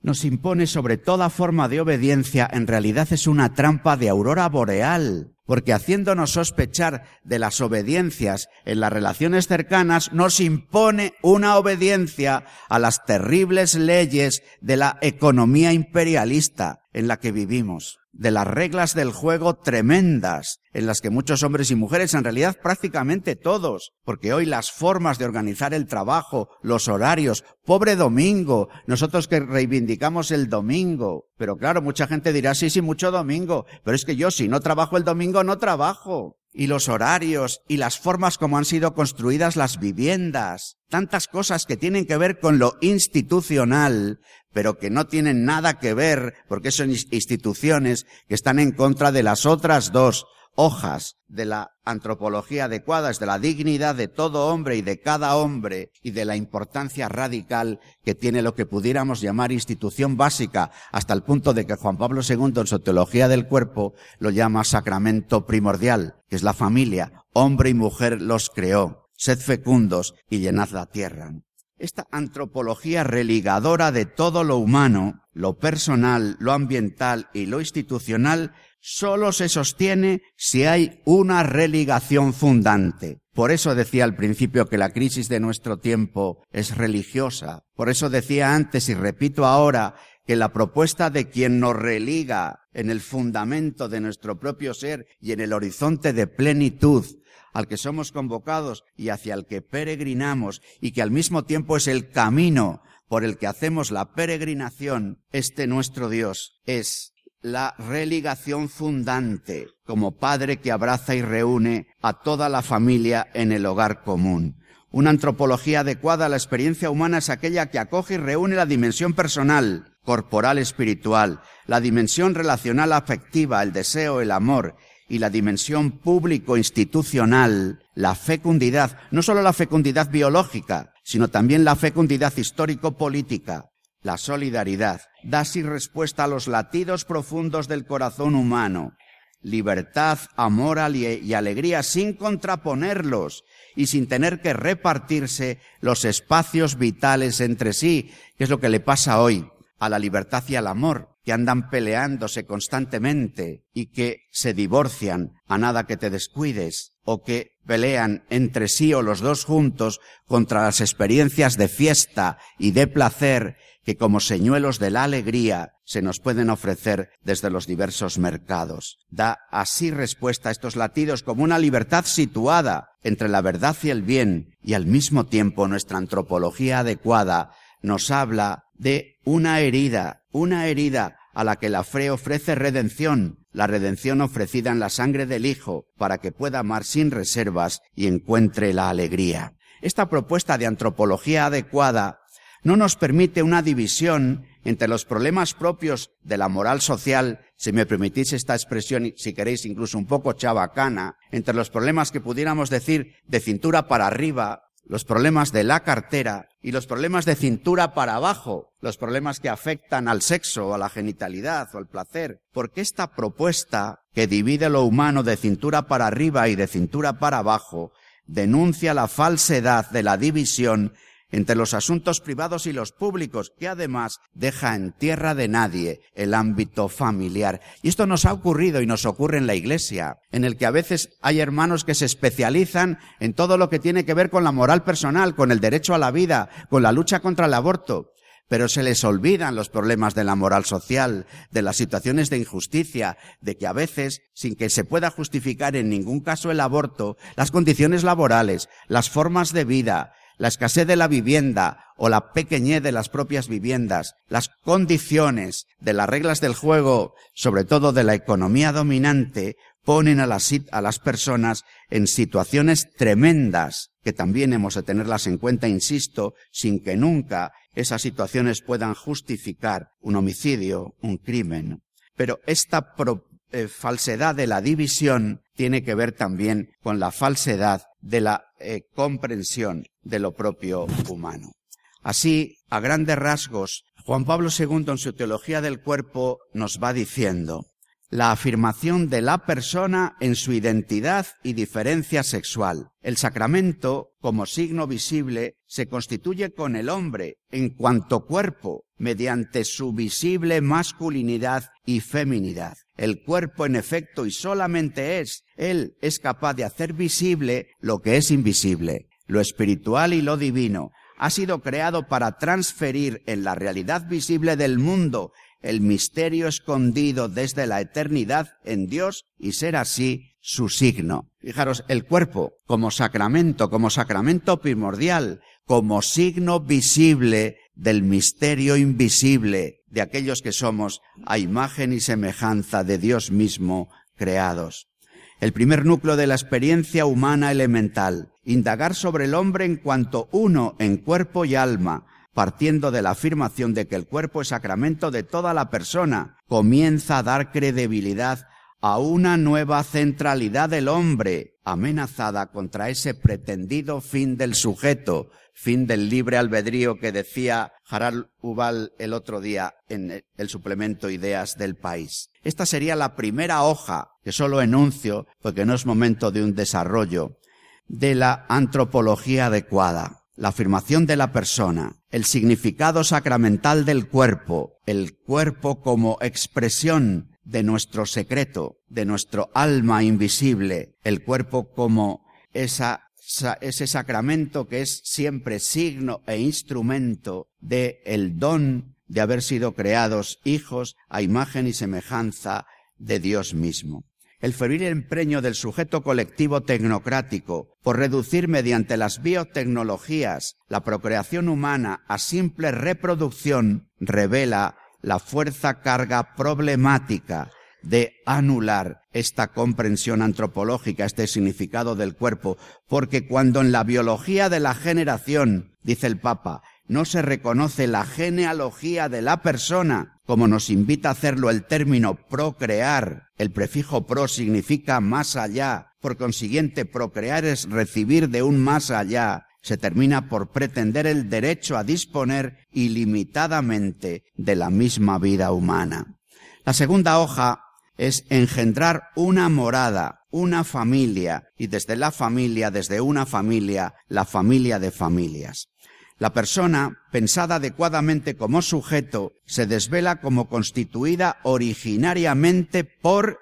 nos impone sobre toda forma de obediencia en realidad es una trampa de aurora boreal, porque haciéndonos sospechar de las obediencias en las relaciones cercanas, nos impone una obediencia a las terribles leyes de la economía imperialista en la que vivimos de las reglas del juego tremendas, en las que muchos hombres y mujeres, en realidad prácticamente todos, porque hoy las formas de organizar el trabajo, los horarios, pobre domingo, nosotros que reivindicamos el domingo, pero claro, mucha gente dirá, sí, sí, mucho domingo, pero es que yo si no trabajo el domingo, no trabajo. Y los horarios y las formas como han sido construidas las viviendas, tantas cosas que tienen que ver con lo institucional, pero que no tienen nada que ver porque son instituciones que están en contra de las otras dos, hojas de la antropología adecuada, es de la dignidad de todo hombre y de cada hombre y de la importancia radical que tiene lo que pudiéramos llamar institución básica, hasta el punto de que Juan Pablo II en su teología del cuerpo lo llama sacramento primordial, que es la familia. Hombre y mujer los creó. Sed fecundos y llenad la tierra. Esta antropología religadora de todo lo humano, lo personal, lo ambiental y lo institucional solo se sostiene si hay una religación fundante. Por eso decía al principio que la crisis de nuestro tiempo es religiosa. Por eso decía antes y repito ahora que la propuesta de quien nos religa en el fundamento de nuestro propio ser y en el horizonte de plenitud al que somos convocados y hacia el que peregrinamos y que al mismo tiempo es el camino por el que hacemos la peregrinación, este nuestro Dios es la religación fundante como padre que abraza y reúne a toda la familia en el hogar común. Una antropología adecuada a la experiencia humana es aquella que acoge y reúne la dimensión personal, corporal, espiritual, la dimensión relacional afectiva, el deseo, el amor, y la dimensión público-institucional, la fecundidad, no solo la fecundidad biológica, sino también la fecundidad histórico-política, la solidaridad da así respuesta a los latidos profundos del corazón humano. Libertad, amor y alegría sin contraponerlos y sin tener que repartirse los espacios vitales entre sí, que es lo que le pasa hoy a la libertad y al amor, que andan peleándose constantemente y que se divorcian a nada que te descuides, o que pelean entre sí o los dos juntos contra las experiencias de fiesta y de placer que como señuelos de la alegría se nos pueden ofrecer desde los diversos mercados. Da así respuesta a estos latidos como una libertad situada entre la verdad y el bien, y al mismo tiempo nuestra antropología adecuada nos habla de una herida, una herida a la que la fe ofrece redención, la redención ofrecida en la sangre del Hijo, para que pueda amar sin reservas y encuentre la alegría. Esta propuesta de antropología adecuada no nos permite una división entre los problemas propios de la moral social, si me permitís esta expresión, si queréis incluso un poco chabacana, entre los problemas que pudiéramos decir de cintura para arriba, los problemas de la cartera y los problemas de cintura para abajo, los problemas que afectan al sexo, a la genitalidad o al placer, porque esta propuesta que divide lo humano de cintura para arriba y de cintura para abajo denuncia la falsedad de la división entre los asuntos privados y los públicos, que además deja en tierra de nadie el ámbito familiar. Y esto nos ha ocurrido y nos ocurre en la Iglesia, en el que a veces hay hermanos que se especializan en todo lo que tiene que ver con la moral personal, con el derecho a la vida, con la lucha contra el aborto pero se les olvidan los problemas de la moral social, de las situaciones de injusticia, de que a veces, sin que se pueda justificar en ningún caso el aborto, las condiciones laborales, las formas de vida, la escasez de la vivienda o la pequeñez de las propias viviendas, las condiciones de las reglas del juego, sobre todo de la economía dominante, ponen a las, a las personas en situaciones tremendas, que también hemos de tenerlas en cuenta, insisto, sin que nunca esas situaciones puedan justificar un homicidio, un crimen. Pero esta eh, falsedad de la división tiene que ver también con la falsedad de la eh, comprensión de lo propio humano. Así, a grandes rasgos, Juan Pablo II en su teología del cuerpo nos va diciendo, la afirmación de la persona en su identidad y diferencia sexual. El sacramento, como signo visible, se constituye con el hombre en cuanto cuerpo, mediante su visible masculinidad y feminidad. El cuerpo, en efecto, y solamente es, él es capaz de hacer visible lo que es invisible, lo espiritual y lo divino, ha sido creado para transferir en la realidad visible del mundo el misterio escondido desde la eternidad en Dios y ser así su signo. Fijaros, el cuerpo como sacramento, como sacramento primordial, como signo visible del misterio invisible de aquellos que somos a imagen y semejanza de Dios mismo creados. El primer núcleo de la experiencia humana elemental, indagar sobre el hombre en cuanto uno en cuerpo y alma, partiendo de la afirmación de que el cuerpo es sacramento de toda la persona, comienza a dar credibilidad a una nueva centralidad del hombre, amenazada contra ese pretendido fin del sujeto, fin del libre albedrío que decía Harald Ubal el otro día en el suplemento Ideas del País. Esta sería la primera hoja, que solo enuncio, porque no es momento de un desarrollo, de la antropología adecuada la afirmación de la persona, el significado sacramental del cuerpo, el cuerpo como expresión de nuestro secreto, de nuestro alma invisible, el cuerpo como ese sacramento que es siempre signo e instrumento de el don de haber sido creados hijos a imagen y semejanza de Dios mismo el febril empeño del sujeto colectivo tecnocrático por reducir mediante las biotecnologías la procreación humana a simple reproducción revela la fuerza carga problemática de anular esta comprensión antropológica, este significado del cuerpo, porque cuando en la biología de la generación, dice el Papa, no se reconoce la genealogía de la persona, como nos invita a hacerlo el término procrear. El prefijo pro significa más allá. Por consiguiente, procrear es recibir de un más allá. Se termina por pretender el derecho a disponer ilimitadamente de la misma vida humana. La segunda hoja es engendrar una morada, una familia, y desde la familia, desde una familia, la familia de familias. La persona, pensada adecuadamente como sujeto, se desvela como constituida originariamente por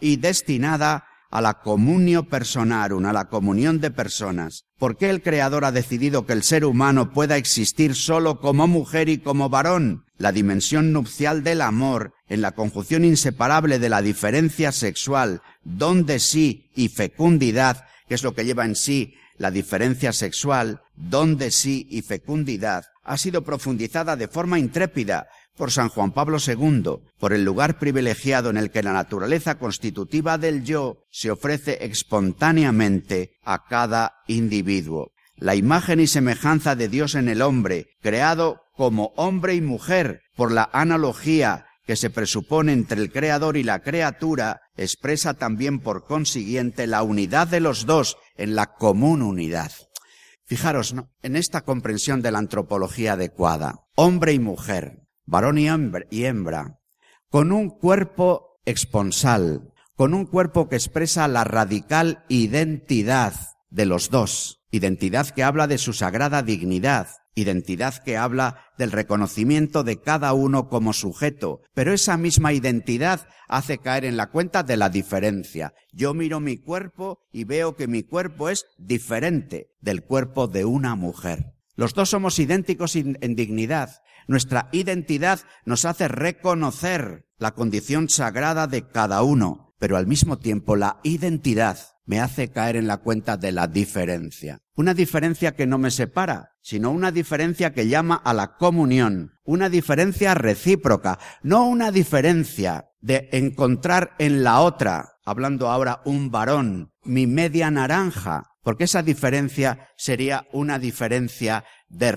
y, destinada a la comunio personarum, a la comunión de personas. ¿Por qué el Creador ha decidido que el ser humano pueda existir solo como mujer y como varón? La dimensión nupcial del amor, en la conjunción inseparable de la diferencia sexual, don de sí y fecundidad, que es lo que lleva en sí la diferencia sexual, don de sí y fecundidad, ha sido profundizada de forma intrépida por San Juan Pablo II, por el lugar privilegiado en el que la naturaleza constitutiva del yo se ofrece espontáneamente a cada individuo. La imagen y semejanza de Dios en el hombre, creado como hombre y mujer por la analogía que se presupone entre el Creador y la criatura, expresa también por consiguiente la unidad de los dos en la común unidad. Fijaros, en esta comprensión de la antropología adecuada, hombre y mujer, varón y hembra, con un cuerpo exponsal, con un cuerpo que expresa la radical identidad de los dos, identidad que habla de su sagrada dignidad, identidad que habla del reconocimiento de cada uno como sujeto, pero esa misma identidad hace caer en la cuenta de la diferencia. Yo miro mi cuerpo y veo que mi cuerpo es diferente del cuerpo de una mujer. Los dos somos idénticos en dignidad. Nuestra identidad nos hace reconocer la condición sagrada de cada uno, pero al mismo tiempo la identidad me hace caer en la cuenta de la diferencia. Una diferencia que no me separa, sino una diferencia que llama a la comunión, una diferencia recíproca, no una diferencia de encontrar en la otra, hablando ahora un varón, mi media naranja, porque esa diferencia sería una diferencia de,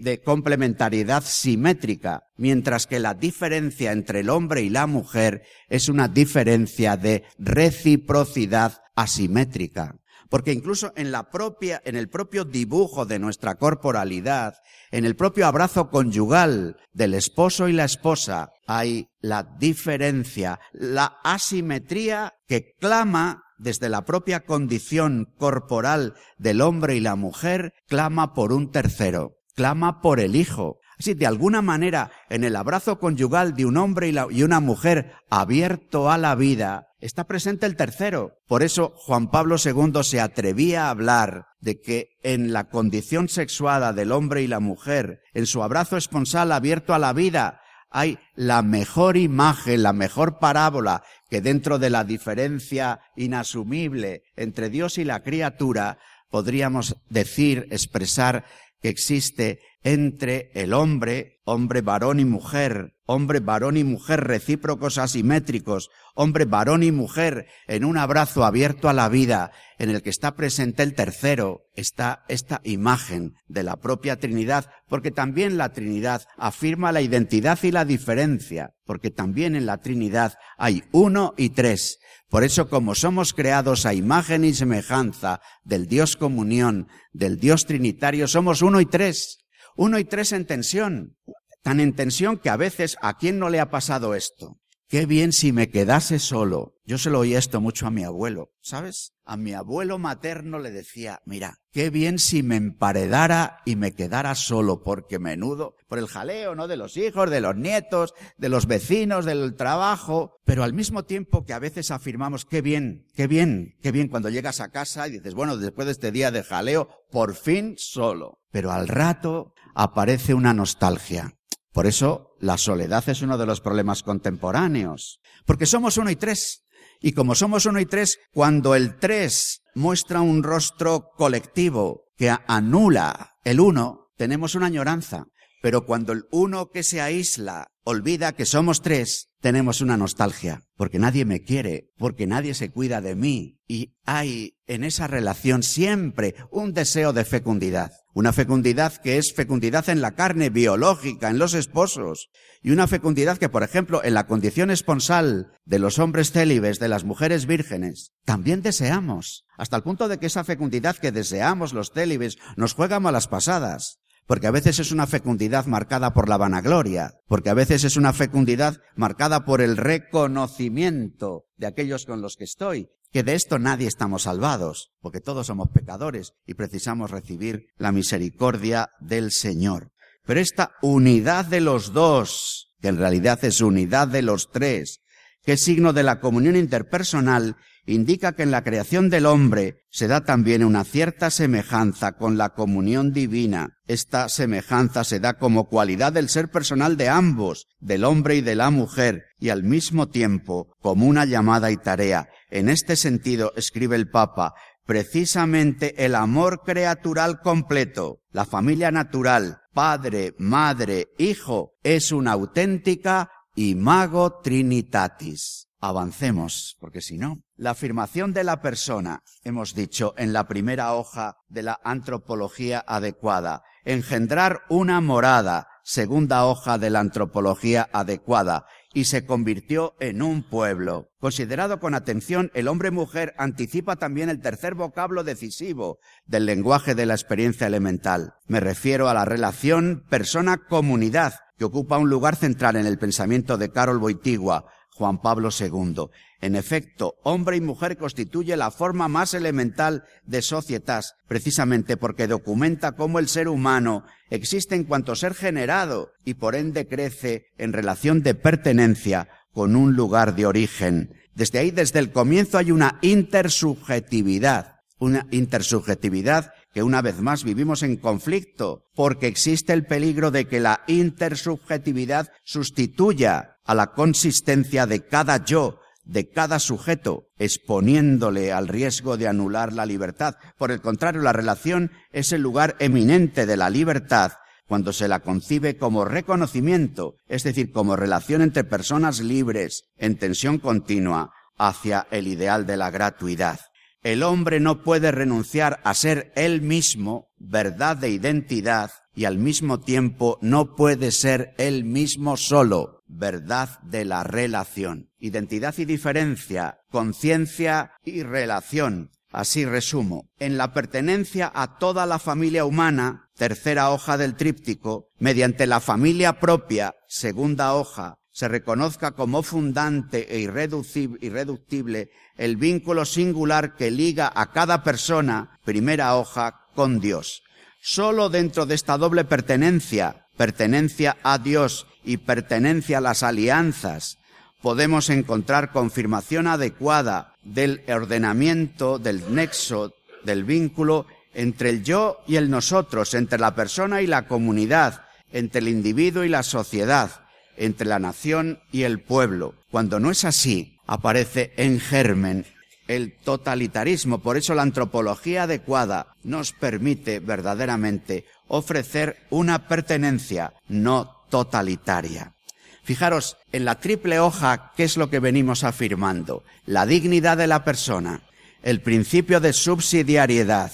de complementariedad simétrica, mientras que la diferencia entre el hombre y la mujer es una diferencia de reciprocidad asimétrica. Porque incluso en la propia, en el propio dibujo de nuestra corporalidad, en el propio abrazo conyugal del esposo y la esposa, hay la diferencia, la asimetría que clama desde la propia condición corporal del hombre y la mujer, clama por un tercero, clama por el hijo. Así, de alguna manera, en el abrazo conyugal de un hombre y, una mujer abierto a la vida, está presente el tercero. Por eso Juan Pablo II se atrevía a hablar de que en la condición sexuada del hombre y la mujer, en su abrazo esponsal abierto a la vida, hay la mejor imagen, la mejor parábola que dentro de la diferencia inasumible entre Dios y la criatura podríamos decir, expresar que existe entre el hombre, hombre varón y mujer, hombre varón y mujer recíprocos asimétricos, hombre varón y mujer en un abrazo abierto a la vida, en el que está presente el tercero, está esta imagen de la propia Trinidad, porque también la Trinidad afirma la identidad y la diferencia, porque también en la Trinidad hay uno y tres, por eso, como somos creados a imagen y semejanza del Dios comunión, del Dios trinitario, somos uno y tres. Uno y tres en tensión. Tan en tensión que a veces, ¿a quién no le ha pasado esto? Qué bien si me quedase solo. Yo se lo oí esto mucho a mi abuelo, ¿sabes? A mi abuelo materno le decía, mira, qué bien si me emparedara y me quedara solo, porque menudo, por el jaleo, ¿no? De los hijos, de los nietos, de los vecinos, del trabajo, pero al mismo tiempo que a veces afirmamos, qué bien, qué bien, qué bien cuando llegas a casa y dices, bueno, después de este día de jaleo, por fin solo. Pero al rato aparece una nostalgia. Por eso la soledad es uno de los problemas contemporáneos, porque somos uno y tres. Y como somos uno y tres, cuando el tres muestra un rostro colectivo que anula el uno, tenemos una añoranza. Pero cuando el uno que se aísla olvida que somos tres, tenemos una nostalgia, porque nadie me quiere, porque nadie se cuida de mí. Y hay en esa relación siempre un deseo de fecundidad. Una fecundidad que es fecundidad en la carne biológica, en los esposos. Y una fecundidad que, por ejemplo, en la condición esponsal de los hombres célibes, de las mujeres vírgenes, también deseamos. Hasta el punto de que esa fecundidad que deseamos los célibes nos juega malas pasadas porque a veces es una fecundidad marcada por la vanagloria, porque a veces es una fecundidad marcada por el reconocimiento de aquellos con los que estoy, que de esto nadie estamos salvados, porque todos somos pecadores y precisamos recibir la misericordia del Señor. Pero esta unidad de los dos, que en realidad es unidad de los tres, que es signo de la comunión interpersonal, indica que en la creación del hombre se da también una cierta semejanza con la comunión divina. Esta semejanza se da como cualidad del ser personal de ambos, del hombre y de la mujer, y al mismo tiempo como una llamada y tarea. En este sentido, escribe el Papa, precisamente el amor creatural completo, la familia natural, padre, madre, hijo, es una auténtica imago trinitatis. Avancemos, porque si no, la afirmación de la persona, hemos dicho en la primera hoja de la antropología adecuada, engendrar una morada, segunda hoja de la antropología adecuada, y se convirtió en un pueblo. Considerado con atención, el hombre-mujer anticipa también el tercer vocablo decisivo del lenguaje de la experiencia elemental. Me refiero a la relación persona-comunidad, que ocupa un lugar central en el pensamiento de Carol Boitigua, Juan Pablo II. En efecto, hombre y mujer constituye la forma más elemental de societas, precisamente porque documenta cómo el ser humano existe en cuanto ser generado y por ende crece en relación de pertenencia con un lugar de origen. Desde ahí, desde el comienzo, hay una intersubjetividad, una intersubjetividad que una vez más vivimos en conflicto, porque existe el peligro de que la intersubjetividad sustituya a la consistencia de cada yo de cada sujeto, exponiéndole al riesgo de anular la libertad. Por el contrario, la relación es el lugar eminente de la libertad cuando se la concibe como reconocimiento, es decir, como relación entre personas libres, en tensión continua, hacia el ideal de la gratuidad. El hombre no puede renunciar a ser él mismo, verdad de identidad, y al mismo tiempo no puede ser él mismo solo, verdad de la relación. Identidad y diferencia, conciencia y relación. Así resumo. En la pertenencia a toda la familia humana, tercera hoja del tríptico, mediante la familia propia, segunda hoja, se reconozca como fundante e irreductible el vínculo singular que liga a cada persona, primera hoja, con Dios. Solo dentro de esta doble pertenencia, pertenencia a Dios y pertenencia a las alianzas, podemos encontrar confirmación adecuada del ordenamiento, del nexo, del vínculo entre el yo y el nosotros, entre la persona y la comunidad, entre el individuo y la sociedad, entre la nación y el pueblo. Cuando no es así, aparece en germen el totalitarismo. Por eso la antropología adecuada nos permite verdaderamente ofrecer una pertenencia no totalitaria. Fijaros, en la triple hoja, ¿qué es lo que venimos afirmando? La dignidad de la persona, el principio de subsidiariedad,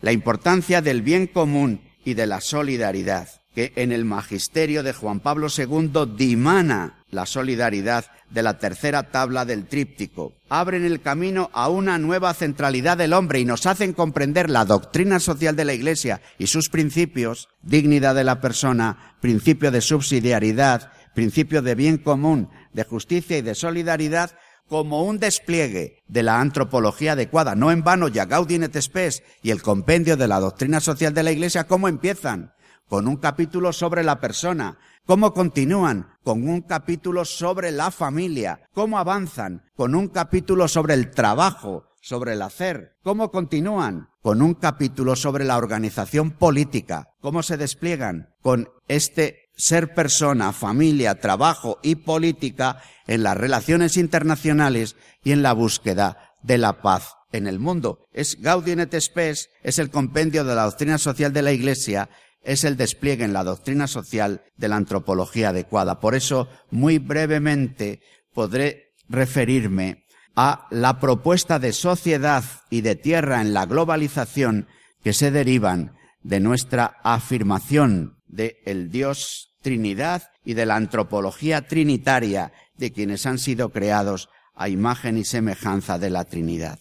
la importancia del bien común y de la solidaridad que en el magisterio de Juan Pablo II dimana la solidaridad de la tercera tabla del tríptico. Abren el camino a una nueva centralidad del hombre y nos hacen comprender la doctrina social de la Iglesia y sus principios, dignidad de la persona, principio de subsidiariedad, principio de bien común, de justicia y de solidaridad, como un despliegue de la antropología adecuada. No en vano ya Gaudium et Spes y el compendio de la doctrina social de la Iglesia, ¿cómo empiezan? Con un capítulo sobre la persona. ¿Cómo continúan? Con un capítulo sobre la familia. ¿Cómo avanzan? Con un capítulo sobre el trabajo, sobre el hacer. ¿Cómo continúan? Con un capítulo sobre la organización política. ¿Cómo se despliegan? Con este ser persona, familia, trabajo y política en las relaciones internacionales y en la búsqueda de la paz en el mundo. Es Gaudium et Spes, es el compendio de la doctrina social de la Iglesia es el despliegue en la doctrina social de la antropología adecuada. Por eso, muy brevemente, podré referirme a la propuesta de sociedad y de tierra en la globalización que se derivan de nuestra afirmación de el Dios Trinidad y de la antropología trinitaria de quienes han sido creados a imagen y semejanza de la Trinidad.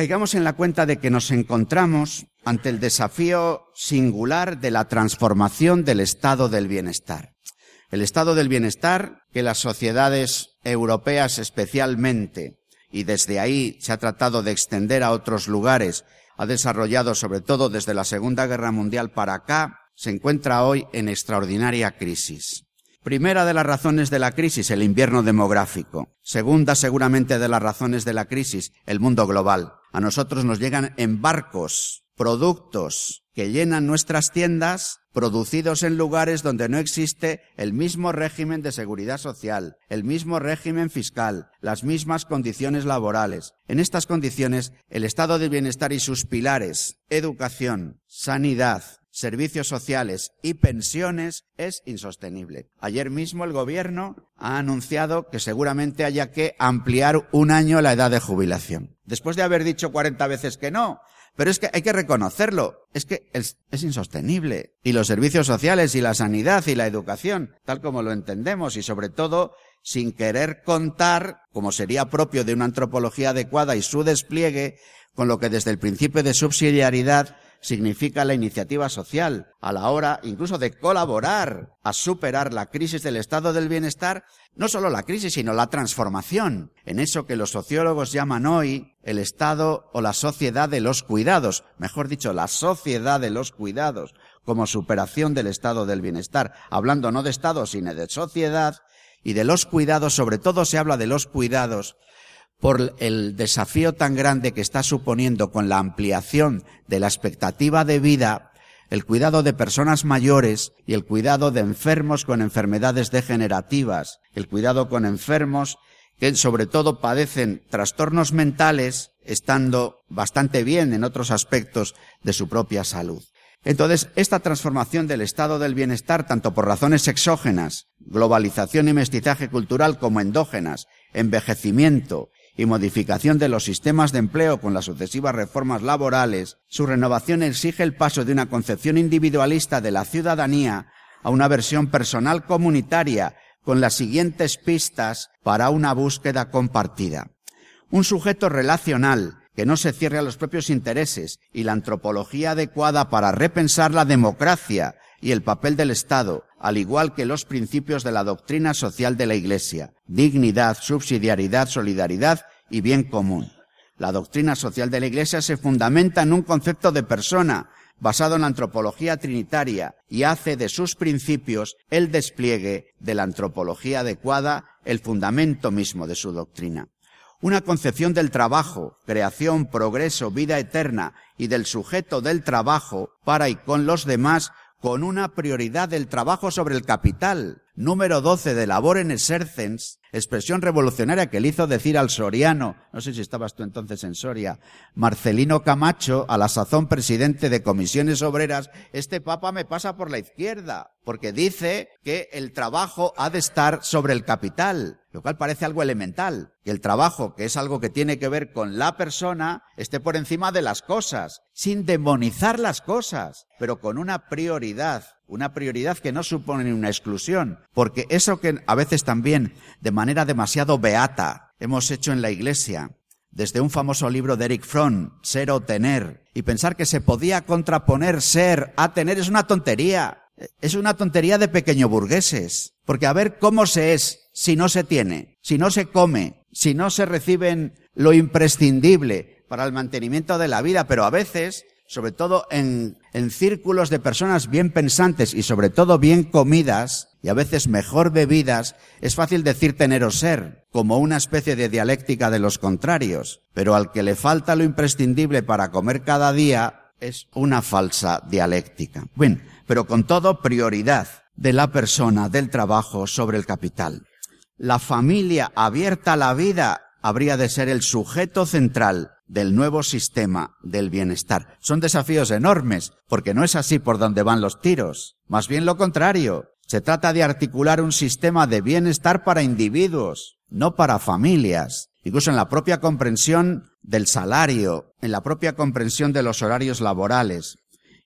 Caigamos en la cuenta de que nos encontramos ante el desafío singular de la transformación del estado del bienestar. El estado del bienestar que las sociedades europeas especialmente, y desde ahí se ha tratado de extender a otros lugares, ha desarrollado sobre todo desde la Segunda Guerra Mundial para acá, se encuentra hoy en extraordinaria crisis. Primera de las razones de la crisis, el invierno demográfico. Segunda, seguramente, de las razones de la crisis, el mundo global. A nosotros nos llegan en barcos productos que llenan nuestras tiendas producidos en lugares donde no existe el mismo régimen de seguridad social, el mismo régimen fiscal, las mismas condiciones laborales. En estas condiciones, el estado de bienestar y sus pilares, educación, sanidad, servicios sociales y pensiones es insostenible. Ayer mismo el gobierno ha anunciado que seguramente haya que ampliar un año la edad de jubilación. Después de haber dicho 40 veces que no, pero es que hay que reconocerlo. Es que es, insostenible. Y los servicios sociales y la sanidad y la educación, tal como lo entendemos y sobre todo sin querer contar, como sería propio de una antropología adecuada y su despliegue, con lo que desde el principio de subsidiariedad significa la iniciativa social, a la hora incluso de colaborar a superar la crisis del estado del bienestar, no solo la crisis, sino la transformación, en eso que los sociólogos llaman hoy el estado o la sociedad de los cuidados, mejor dicho, la sociedad de los cuidados, como superación del estado del bienestar, hablando no de estado, sino de sociedad, y de los cuidados, sobre todo se habla de los cuidados por el desafío tan grande que está suponiendo con la ampliación de la expectativa de vida, el cuidado de personas mayores y el cuidado de enfermos con enfermedades degenerativas, el cuidado con enfermos que sobre todo padecen trastornos mentales, estando bastante bien en otros aspectos de su propia salud. Entonces, esta transformación del estado del bienestar, tanto por razones exógenas, globalización y mestizaje cultural, como endógenas, envejecimiento y modificación de los sistemas de empleo con las sucesivas reformas laborales, su renovación exige el paso de una concepción individualista de la ciudadanía a una versión personal comunitaria con las siguientes pistas para una búsqueda compartida. Un sujeto relacional que no se cierre a los propios intereses y la antropología adecuada para repensar la democracia y el papel del Estado, al igual que los principios de la doctrina social de la Iglesia, dignidad, subsidiariedad, solidaridad y bien común. La doctrina social de la Iglesia se fundamenta en un concepto de persona, basado en la antropología trinitaria, y hace de sus principios el despliegue de la antropología adecuada, el fundamento mismo de su doctrina. Una concepción del trabajo, creación, progreso, vida eterna y del sujeto del trabajo para y con los demás con una prioridad del trabajo sobre el capital. Número 12 de Labor en Exercens, expresión revolucionaria que le hizo decir al soriano, no sé si estabas tú entonces en Soria, Marcelino Camacho, a la sazón presidente de comisiones obreras, este papa me pasa por la izquierda, porque dice que el trabajo ha de estar sobre el capital, lo cual parece algo elemental, que el trabajo, que es algo que tiene que ver con la persona, esté por encima de las cosas, sin demonizar las cosas, pero con una prioridad una prioridad que no supone una exclusión, porque eso que a veces también de manera demasiado beata hemos hecho en la Iglesia, desde un famoso libro de Eric Fromm, Ser o Tener, y pensar que se podía contraponer ser a tener es una tontería. Es una tontería de pequeño burgueses. Porque a ver cómo se es si no se tiene, si no se come, si no se reciben lo imprescindible para el mantenimiento de la vida, pero a veces sobre todo en, en círculos de personas bien pensantes y sobre todo bien comidas, y a veces mejor bebidas, es fácil decir tener o ser, como una especie de dialéctica de los contrarios, pero al que le falta lo imprescindible para comer cada día es una falsa dialéctica. Bueno, pero con todo prioridad de la persona, del trabajo sobre el capital. La familia abierta a la vida habría de ser el sujeto central del nuevo sistema del bienestar. Son desafíos enormes, porque no es así por donde van los tiros. Más bien lo contrario. Se trata de articular un sistema de bienestar para individuos, no para familias. Incluso en la propia comprensión del salario, en la propia comprensión de los horarios laborales.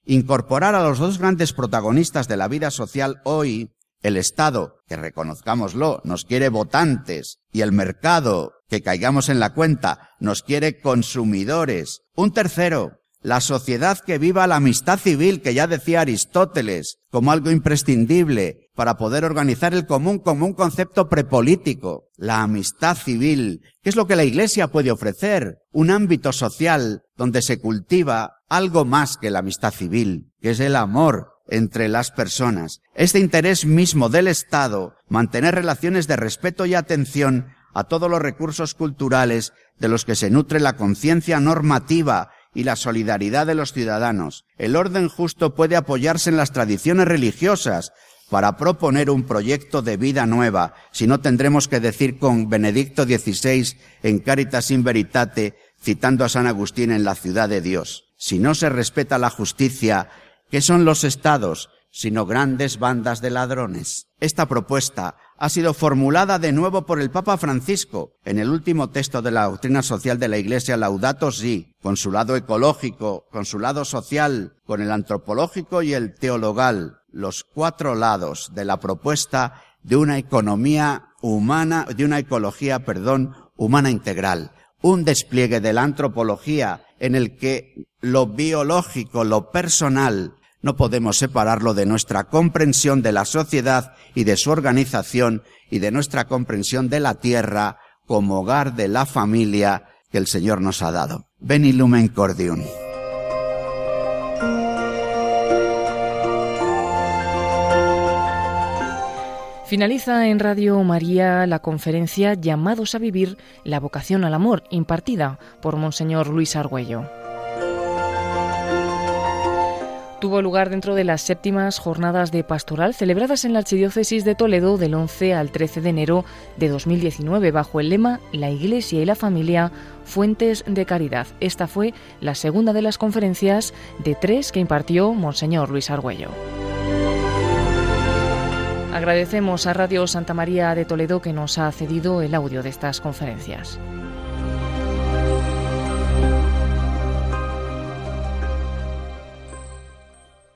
Incorporar a los dos grandes protagonistas de la vida social hoy, el Estado, que reconozcámoslo, nos quiere votantes, y el mercado, que caigamos en la cuenta, nos quiere consumidores. Un tercero, la sociedad que viva la amistad civil, que ya decía Aristóteles, como algo imprescindible para poder organizar el común como un concepto prepolítico. La amistad civil, ¿qué es lo que la Iglesia puede ofrecer? Un ámbito social donde se cultiva algo más que la amistad civil, que es el amor, entre las personas. Este interés mismo del Estado, mantener relaciones de respeto y atención a todos los recursos culturales de los que se nutre la conciencia normativa y la solidaridad de los ciudadanos. El orden justo puede apoyarse en las tradiciones religiosas para proponer un proyecto de vida nueva, si no tendremos que decir con Benedicto XVI en Caritas in Veritate, citando a San Agustín en la ciudad de Dios. Si no se respeta la justicia ¿Qué son los estados? sino grandes bandas de ladrones. Esta propuesta ha sido formulada de nuevo por el Papa Francisco en el último texto de la doctrina social de la Iglesia Laudato Si, con su lado ecológico, con su lado social, con el antropológico y el teologal, los cuatro lados de la propuesta de una economía humana, de una ecología, perdón, humana integral, un despliegue de la antropología en el que lo biológico, lo personal, no podemos separarlo de nuestra comprensión de la sociedad y de su organización y de nuestra comprensión de la tierra como hogar de la familia que el Señor nos ha dado. Ven lumen cordium. Finaliza en Radio María la conferencia Llamados a vivir la vocación al amor, impartida por Monseñor Luis Argüello. Tuvo lugar dentro de las séptimas jornadas de pastoral celebradas en la Archidiócesis de Toledo del 11 al 13 de enero de 2019 bajo el lema La Iglesia y la Familia, Fuentes de Caridad. Esta fue la segunda de las conferencias de tres que impartió Monseñor Luis Argüello. Agradecemos a Radio Santa María de Toledo que nos ha cedido el audio de estas conferencias.